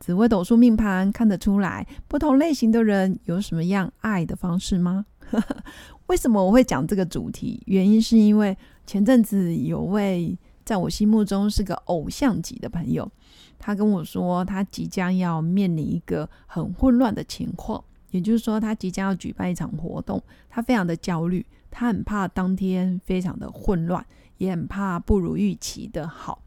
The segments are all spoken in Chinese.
紫微斗数命盘看得出来，不同类型的人有什么样爱的方式吗？为什么我会讲这个主题？原因是因为前阵子有位在我心目中是个偶像级的朋友，他跟我说，他即将要面临一个很混乱的情况，也就是说，他即将要举办一场活动，他非常的焦虑。他很怕当天非常的混乱，也很怕不如预期的好。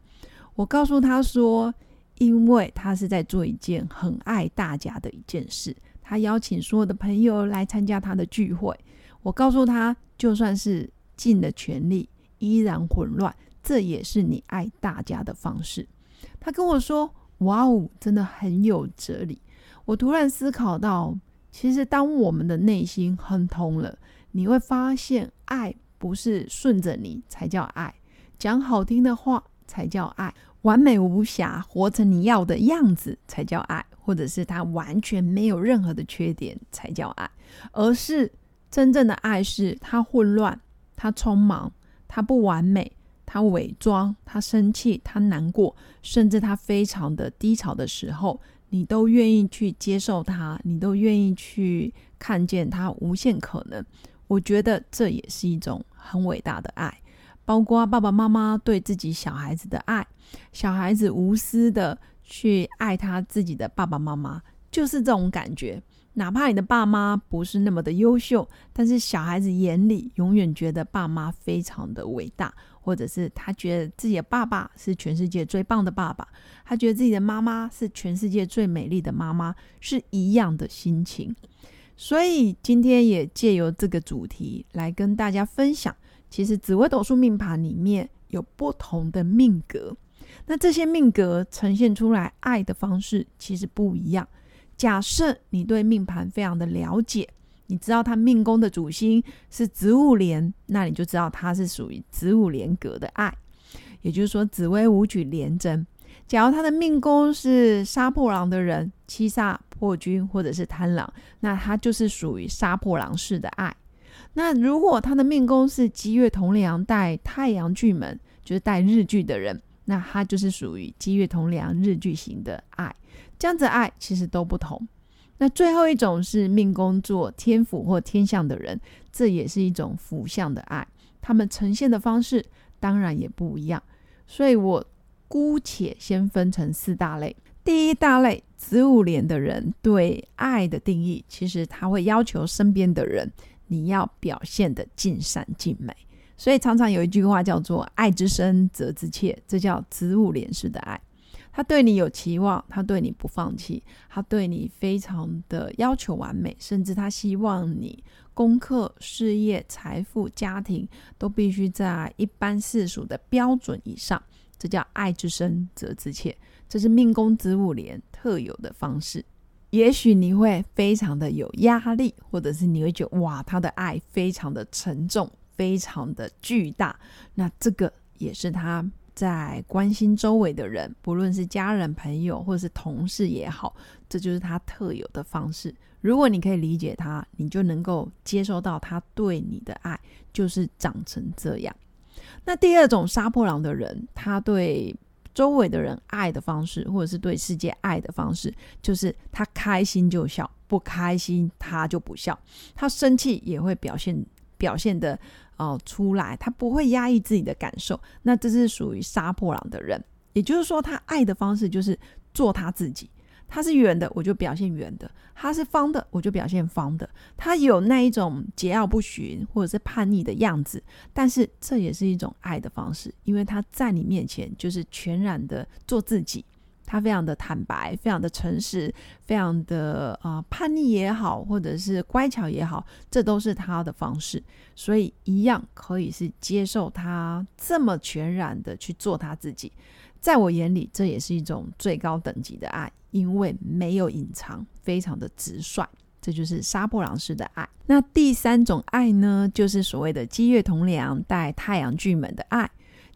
我告诉他说，因为他是在做一件很爱大家的一件事，他邀请所有的朋友来参加他的聚会。我告诉他，就算是尽了全力，依然混乱，这也是你爱大家的方式。他跟我说：“哇哦，真的很有哲理。”我突然思考到，其实当我们的内心亨通了。你会发现，爱不是顺着你才叫爱，讲好听的话才叫爱，完美无瑕，活成你要的样子才叫爱，或者是他完全没有任何的缺点才叫爱，而是真正的爱是他混乱，他匆忙，他不完美，他伪装，他生气，他难过，甚至他非常的低潮的时候，你都愿意去接受他，你都愿意去看见他无限可能。我觉得这也是一种很伟大的爱，包括爸爸妈妈对自己小孩子的爱，小孩子无私的去爱他自己的爸爸妈妈，就是这种感觉。哪怕你的爸妈不是那么的优秀，但是小孩子眼里永远觉得爸妈非常的伟大，或者是他觉得自己的爸爸是全世界最棒的爸爸，他觉得自己的妈妈是全世界最美丽的妈妈，是一样的心情。所以今天也借由这个主题来跟大家分享，其实紫微斗数命盘里面有不同的命格，那这些命格呈现出来爱的方式其实不一样。假设你对命盘非常的了解，你知道他命宫的主星是子午连，那你就知道他是属于子午连格的爱，也就是说紫微武曲连贞。假如他的命宫是杀破狼的人，七煞。破军或者是贪狼，那他就是属于杀破狼式的爱。那如果他的命宫是吉月同梁带太阳巨门，就是带日巨的人，那他就是属于吉月同梁日巨型的爱。这样子爱其实都不同。那最后一种是命宫做天府或天象的人，这也是一种福相的爱。他们呈现的方式当然也不一样。所以我姑且先分成四大类。第一大类子午连的人对爱的定义，其实他会要求身边的人你要表现的尽善尽美，所以常常有一句话叫做“爱之深，责之切”，这叫子午连式的爱。他对你有期望，他对你不放弃，他对你非常的要求完美，甚至他希望你功课、事业、财富、家庭都必须在一般世俗的标准以上。这叫爱之深，责之切。这是命宫子午连特有的方式。也许你会非常的有压力，或者是你会觉得哇，他的爱非常的沉重，非常的巨大。那这个也是他在关心周围的人，不论是家人、朋友，或者是同事也好，这就是他特有的方式。如果你可以理解他，你就能够接受到他对你的爱就是长成这样。那第二种杀破狼的人，他对周围的人爱的方式，或者是对世界爱的方式，就是他开心就笑，不开心他就不笑，他生气也会表现表现的哦出来，他不会压抑自己的感受。那这是属于杀破狼的人，也就是说，他爱的方式就是做他自己。它是圆的，我就表现圆的；它是方的，我就表现方的。它有那一种桀骜不驯或者是叛逆的样子，但是这也是一种爱的方式，因为他在你面前就是全然的做自己，他非常的坦白，非常的诚实，非常的啊叛逆也好，或者是乖巧也好，这都是他的方式。所以一样可以是接受他这么全然的去做他自己，在我眼里，这也是一种最高等级的爱。因为没有隐藏，非常的直率。这就是杀破狼式的爱。那第三种爱呢，就是所谓的积月同梁带太阳巨门的爱。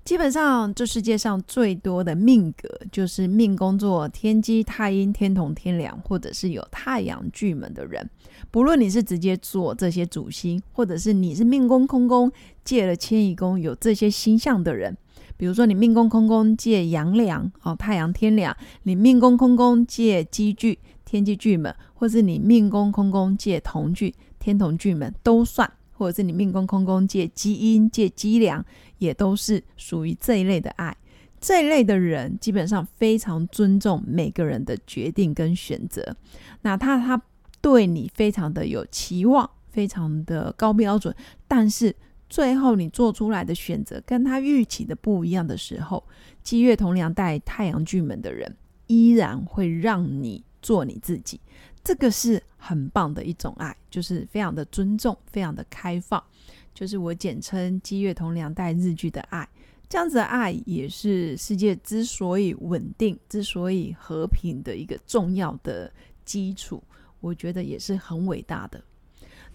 基本上，这世界上最多的命格就是命宫作天机、太阴、天同、天梁，或者是有太阳巨门的人。不论你是直接做这些主星，或者是你是命宫空宫借了迁移宫有这些星象的人，比如说你命宫空宫借阳梁哦，太阳天梁；你命宫空宫借积聚。天机巨门，或是你命宫空宫借同巨天同巨门都算，或者是你命宫空宫借基因借机良，也都是属于这一类的爱。这一类的人基本上非常尊重每个人的决定跟选择，哪怕他对你非常的有期望，非常的高标准，但是最后你做出来的选择跟他预期的不一样的时候，积月同梁带太阳巨门的人依然会让你。做你自己，这个是很棒的一种爱，就是非常的尊重，非常的开放，就是我简称积月同梁带日剧的爱。这样子的爱也是世界之所以稳定、之所以和平的一个重要的基础。我觉得也是很伟大的。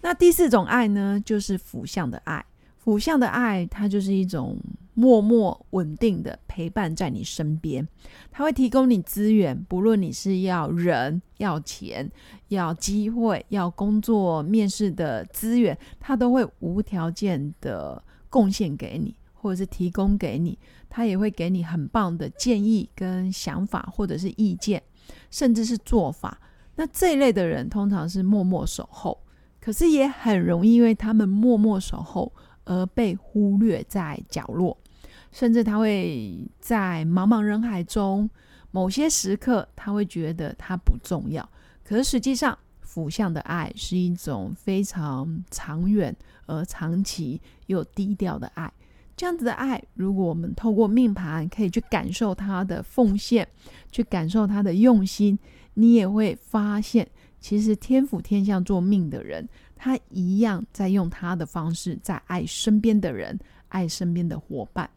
那第四种爱呢，就是辅相的爱。辅相的爱，它就是一种。默默稳定的陪伴在你身边，他会提供你资源，不论你是要人、要钱、要机会、要工作面试的资源，他都会无条件的贡献给你，或者是提供给你。他也会给你很棒的建议跟想法，或者是意见，甚至是做法。那这一类的人通常是默默守候，可是也很容易因为他们默默守候而被忽略在角落。甚至他会在茫茫人海中，某些时刻他会觉得他不重要。可实际上，辅相的爱是一种非常长远而长期又低调的爱。这样子的爱，如果我们透过命盘可以去感受他的奉献，去感受他的用心，你也会发现，其实天府天相做命的人，他一样在用他的方式在爱身边的人，爱身边的伙伴。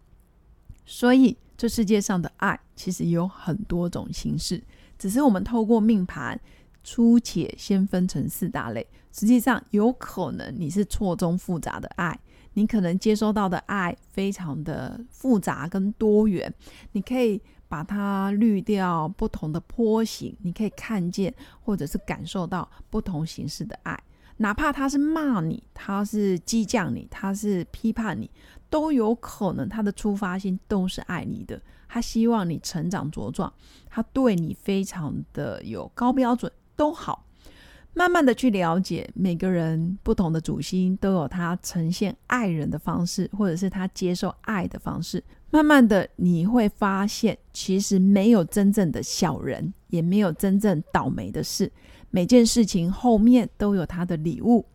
所以，这世界上的爱其实有很多种形式，只是我们透过命盘，粗且先分成四大类。实际上，有可能你是错综复杂的爱，你可能接收到的爱非常的复杂跟多元，你可以把它滤掉不同的波形，你可以看见或者是感受到不同形式的爱。哪怕他是骂你，他是激将你，他是批判你，都有可能他的出发心都是爱你的，他希望你成长茁壮，他对你非常的有高标准，都好。慢慢的去了解每个人不同的主心都有他呈现爱人的方式，或者是他接受爱的方式。慢慢的你会发现，其实没有真正的小人，也没有真正倒霉的事。每件事情后面都有他的礼物，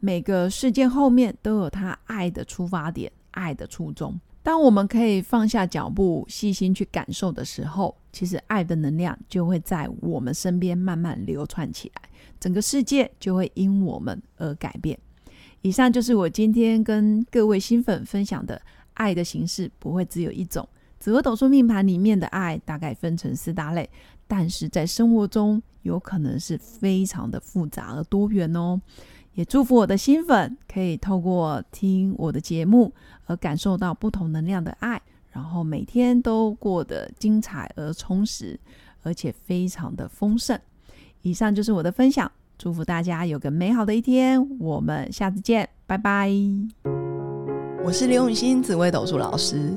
每个事件后面都有他爱的出发点、爱的初衷。当我们可以放下脚步，细心去感受的时候，其实爱的能量就会在我们身边慢慢流窜起来，整个世界就会因我们而改变。以上就是我今天跟各位新粉分享的爱的形式，不会只有一种。紫微斗数命盘里面的爱大概分成四大类。但是在生活中，有可能是非常的复杂而多元哦。也祝福我的新粉可以透过听我的节目而感受到不同能量的爱，然后每天都过得精彩而充实，而且非常的丰盛。以上就是我的分享，祝福大家有个美好的一天。我们下次见，拜拜。我是刘永新紫微斗数老师，